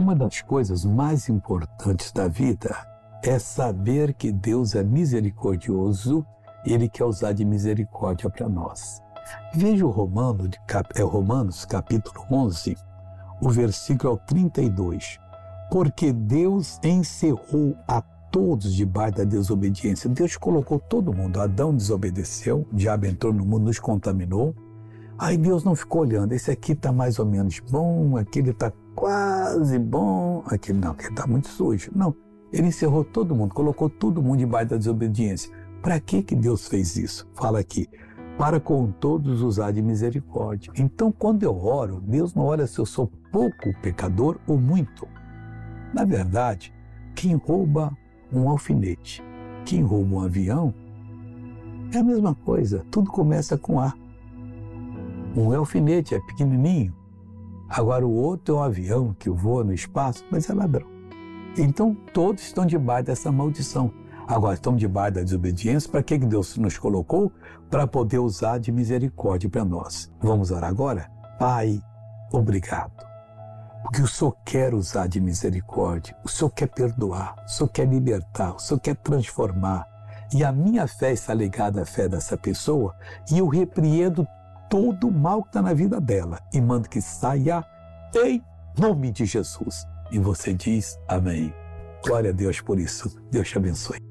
Uma das coisas mais importantes da vida é saber que Deus é misericordioso e Ele quer usar de misericórdia para nós. Veja o Romano, é Romanos capítulo 11, o versículo 32. Porque Deus encerrou a todos debaixo da desobediência. Deus colocou todo mundo. Adão desobedeceu, o diabo entrou no mundo, nos contaminou. Aí Deus não ficou olhando, esse aqui está mais ou menos bom, aquele está quase bom, aquele não, aquele está muito sujo. Não, ele encerrou todo mundo, colocou todo mundo debaixo da desobediência. Para que, que Deus fez isso? Fala aqui, para com todos usar de misericórdia. Então, quando eu oro, Deus não olha se eu sou pouco pecador ou muito. Na verdade, quem rouba um alfinete, quem rouba um avião, é a mesma coisa, tudo começa com A. Um alfinete é pequenininho, agora o outro é um avião que voa no espaço, mas é ladrão. Então todos estão debaixo dessa maldição. Agora estamos debaixo da desobediência, para que Deus nos colocou? Para poder usar de misericórdia para nós. Vamos orar agora? Pai, obrigado. Porque o Senhor quer usar de misericórdia, o Senhor quer perdoar, o Senhor quer libertar, o Senhor quer transformar. E a minha fé está ligada à fé dessa pessoa e eu repreendo todo o mal que está na vida dela e mando que saia em nome de Jesus. E você diz amém. Glória a Deus por isso. Deus te abençoe.